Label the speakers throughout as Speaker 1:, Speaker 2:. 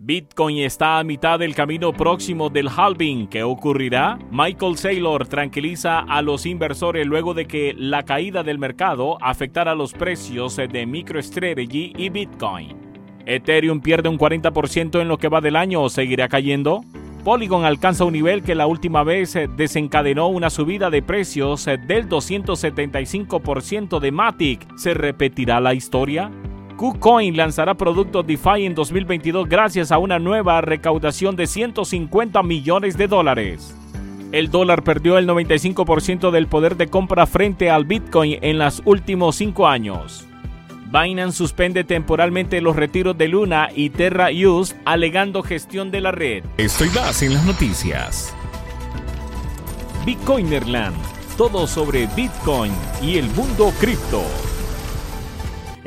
Speaker 1: Bitcoin está a mitad del camino próximo del halving. ¿Qué ocurrirá? Michael Saylor tranquiliza a los inversores luego de que la caída del mercado afectara los precios de MicroStrategy y Bitcoin. Ethereum pierde un 40% en lo que va del año o seguirá cayendo. Polygon alcanza un nivel que la última vez desencadenó una subida de precios del 275% de Matic. ¿Se repetirá la historia? KuCoin lanzará productos DeFi en 2022 gracias a una nueva recaudación de 150 millones de dólares. El dólar perdió el 95% del poder de compra frente al Bitcoin en los últimos cinco años. Binance suspende temporalmente los retiros de Luna y Terra Use alegando gestión de la red.
Speaker 2: Estoy más en las noticias.
Speaker 1: Bitcoinerland, todo sobre Bitcoin y el mundo cripto.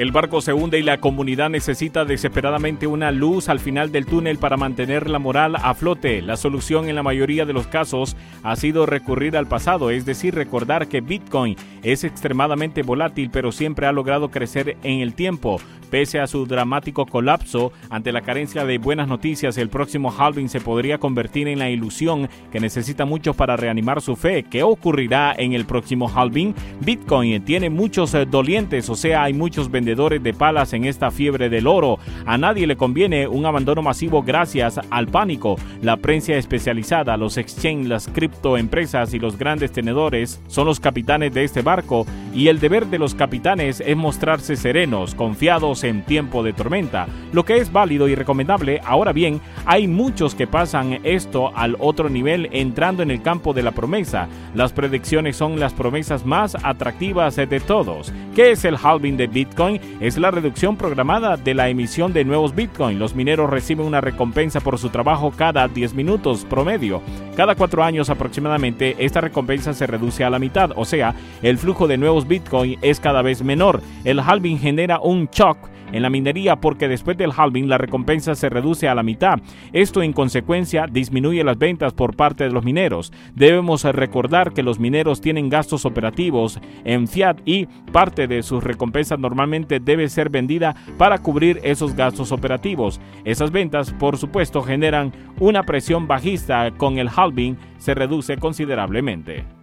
Speaker 1: El barco se hunde y la comunidad necesita desesperadamente una luz al final del túnel para mantener la moral a flote. La solución en la mayoría de los casos ha sido recurrir al pasado, es decir, recordar que Bitcoin es extremadamente volátil pero siempre ha logrado crecer en el tiempo. Pese a su dramático colapso, ante la carencia de buenas noticias, el próximo halving se podría convertir en la ilusión que necesita muchos para reanimar su fe. ¿Qué ocurrirá en el próximo halving? Bitcoin tiene muchos dolientes, o sea, hay muchos vendedores de palas en esta fiebre del oro. A nadie le conviene un abandono masivo gracias al pánico. La prensa especializada, los exchange, las criptoempresas y los grandes tenedores son los capitanes de este barco y el deber de los capitanes es mostrarse serenos, confiados en tiempo de tormenta, lo que es válido y recomendable. Ahora bien, hay muchos que pasan esto al otro nivel entrando en el campo de la promesa. Las predicciones son las promesas más atractivas de todos. ¿Qué es el halving de Bitcoin? Es la reducción programada de la emisión de nuevos Bitcoin. Los mineros reciben una recompensa por su trabajo cada 10 minutos promedio. Cada cuatro años aproximadamente esta recompensa se reduce a la mitad, o sea, el flujo de nuevos Bitcoin es cada vez menor. El halving genera un shock en la minería porque después del halving la recompensa se reduce a la mitad. Esto en consecuencia disminuye las ventas por parte de los mineros. Debemos recordar que los mineros tienen gastos operativos en fiat y parte de sus recompensas normalmente debe ser vendida para cubrir esos gastos operativos. Esas ventas, por supuesto, generan una presión bajista con el halving se reduce considerablemente.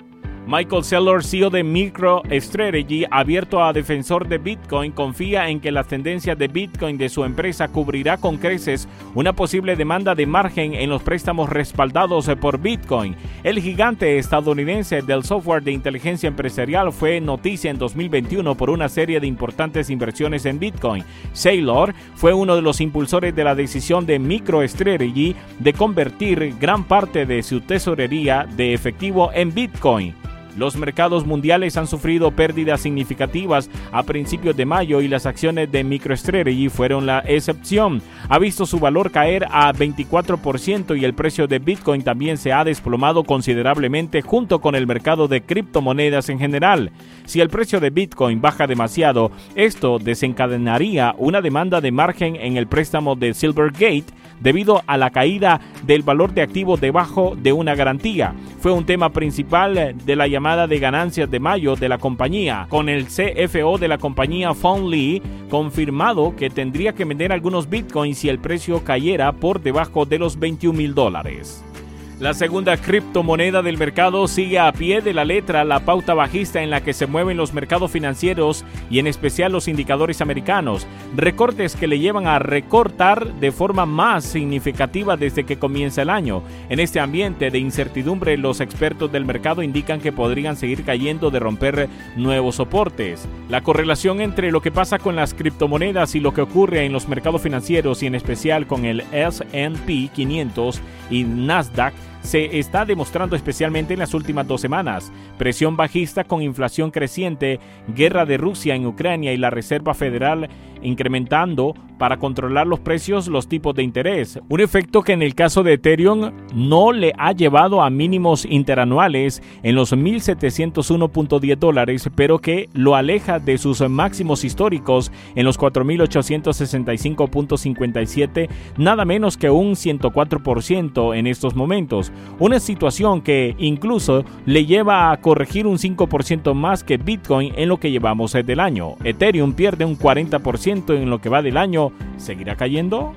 Speaker 1: Michael Saylor, CEO de MicroStrategy, abierto a defensor de Bitcoin, confía en que las tendencias de Bitcoin de su empresa cubrirá con creces una posible demanda de margen en los préstamos respaldados por Bitcoin. El gigante estadounidense del software de inteligencia empresarial fue noticia en 2021 por una serie de importantes inversiones en Bitcoin. Saylor fue uno de los impulsores de la decisión de MicroStrategy de convertir gran parte de su tesorería de efectivo en Bitcoin. Los mercados mundiales han sufrido pérdidas significativas a principios de mayo y las acciones de MicroStrategy fueron la excepción. Ha visto su valor caer a 24% y el precio de Bitcoin también se ha desplomado considerablemente junto con el mercado de criptomonedas en general. Si el precio de Bitcoin baja demasiado, esto desencadenaría una demanda de margen en el préstamo de Silvergate debido a la caída del valor de activo debajo de una garantía. Fue un tema principal de la llamada de ganancias de mayo de la compañía, con el CFO de la compañía Fong Lee confirmado que tendría que vender algunos bitcoins si el precio cayera por debajo de los 21 mil dólares. La segunda criptomoneda del mercado sigue a pie de la letra la pauta bajista en la que se mueven los mercados financieros y en especial los indicadores americanos, recortes que le llevan a recortar de forma más significativa desde que comienza el año. En este ambiente de incertidumbre, los expertos del mercado indican que podrían seguir cayendo de romper nuevos soportes. La correlación entre lo que pasa con las criptomonedas y lo que ocurre en los mercados financieros y en especial con el S&P 500 y Nasdaq se está demostrando especialmente en las últimas dos semanas. Presión bajista con inflación creciente, guerra de Rusia en Ucrania y la Reserva Federal incrementando para controlar los precios los tipos de interés. Un efecto que en el caso de Ethereum no le ha llevado a mínimos interanuales en los 1.701.10 dólares, pero que lo aleja de sus máximos históricos en los 4.865.57, nada menos que un 104% en estos momentos. Una situación que incluso le lleva a corregir un 5% más que Bitcoin en lo que llevamos del año. Ethereum pierde un 40% en lo que va del año, ¿seguirá cayendo?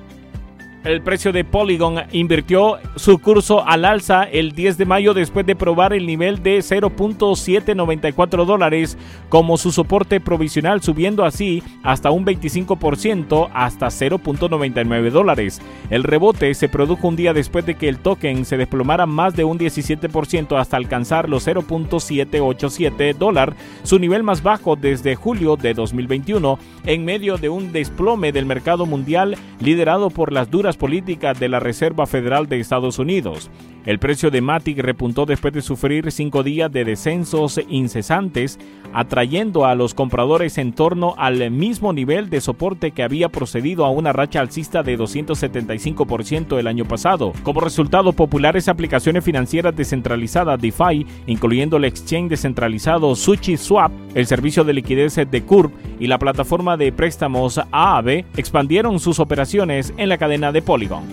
Speaker 1: El precio de Polygon invirtió su curso al alza el 10 de mayo después de probar el nivel de 0.794 dólares como su soporte provisional, subiendo así hasta un 25% hasta 0.99 dólares. El rebote se produjo un día después de que el token se desplomara más de un 17% hasta alcanzar los 0.787 dólares, su nivel más bajo desde julio de 2021, en medio de un desplome del mercado mundial liderado por las duras políticas de la Reserva Federal de Estados Unidos. El precio de Matic repuntó después de sufrir cinco días de descensos incesantes, atrayendo a los compradores en torno al mismo nivel de soporte que había procedido a una racha alcista de 275% el año pasado. Como resultado, populares aplicaciones financieras descentralizadas DeFi, incluyendo el exchange descentralizado SushiSwap, el servicio de liquidez de Curve y la plataforma de préstamos AAB, expandieron sus operaciones en la cadena de Polygon.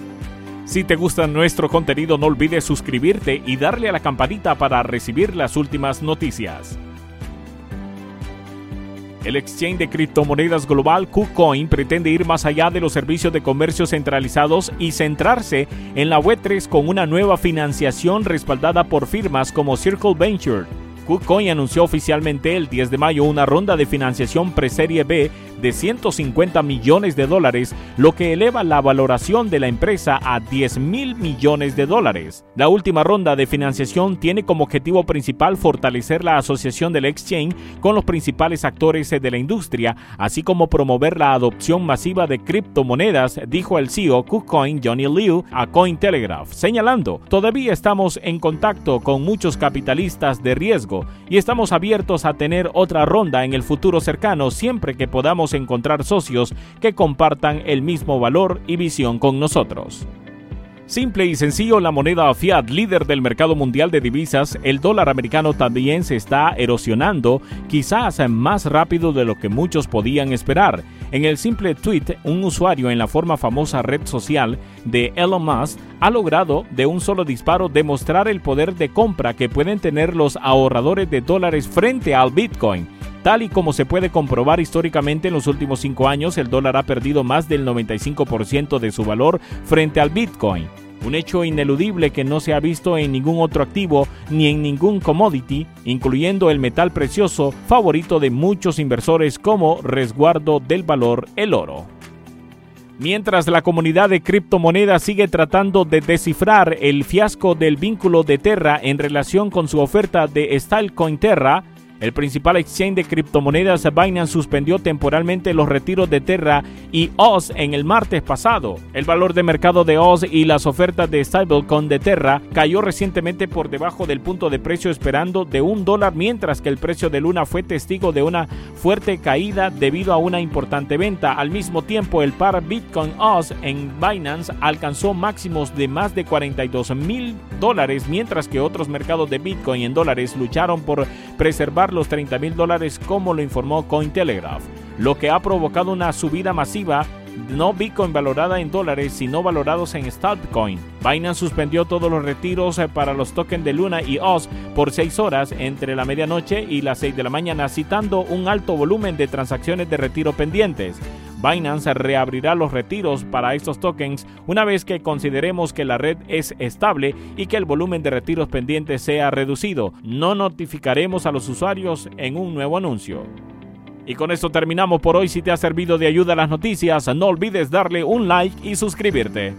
Speaker 1: Si te gusta nuestro contenido no olvides suscribirte y darle a la campanita para recibir las últimas noticias. El exchange de criptomonedas global KuCoin pretende ir más allá de los servicios de comercio centralizados y centrarse en la Web3 con una nueva financiación respaldada por firmas como Circle Venture. KuCoin anunció oficialmente el 10 de mayo una ronda de financiación pre-serie B de 150 millones de dólares, lo que eleva la valoración de la empresa a 10 mil millones de dólares. La última ronda de financiación tiene como objetivo principal fortalecer la asociación del exchange con los principales actores de la industria, así como promover la adopción masiva de criptomonedas, dijo el CEO KuCoin Johnny Liu a Cointelegraph, señalando, todavía estamos en contacto con muchos capitalistas de riesgo y estamos abiertos a tener otra ronda en el futuro cercano siempre que podamos encontrar socios que compartan el mismo valor y visión con nosotros. Simple y sencillo, la moneda fiat líder del mercado mundial de divisas, el dólar americano también se está erosionando, quizás más rápido de lo que muchos podían esperar. En el simple tweet, un usuario en la forma famosa red social de Elon Musk ha logrado de un solo disparo demostrar el poder de compra que pueden tener los ahorradores de dólares frente al Bitcoin. Tal y como se puede comprobar históricamente en los últimos cinco años, el dólar ha perdido más del 95% de su valor frente al Bitcoin. Un hecho ineludible que no se ha visto en ningún otro activo ni en ningún commodity, incluyendo el metal precioso favorito de muchos inversores como resguardo del valor, el oro. Mientras la comunidad de criptomonedas sigue tratando de descifrar el fiasco del vínculo de Terra en relación con su oferta de Stylecoin Terra, el principal exchange de criptomonedas Binance suspendió temporalmente los retiros de Terra y Oz en el martes pasado. El valor de mercado de Oz y las ofertas de stablecoin de Terra cayó recientemente por debajo del punto de precio esperando de un dólar, mientras que el precio de Luna fue testigo de una fuerte caída debido a una importante venta. Al mismo tiempo, el par Bitcoin Oz en Binance alcanzó máximos de más de 42 mil dólares, mientras que otros mercados de Bitcoin en dólares lucharon por preservar los 30 mil dólares como lo informó Cointelegraph, lo que ha provocado una subida masiva no Bitcoin valorada en dólares, sino valorados en Stablecoin. Binance suspendió todos los retiros eh, para los tokens de Luna y Oz por 6 horas entre la medianoche y las 6 de la mañana, citando un alto volumen de transacciones de retiro pendientes. Binance reabrirá los retiros para estos tokens una vez que consideremos que la red es estable y que el volumen de retiros pendientes sea reducido. No notificaremos a los usuarios en un nuevo anuncio. Y con esto terminamos por hoy. Si te ha servido de ayuda las noticias, no olvides darle un like y suscribirte.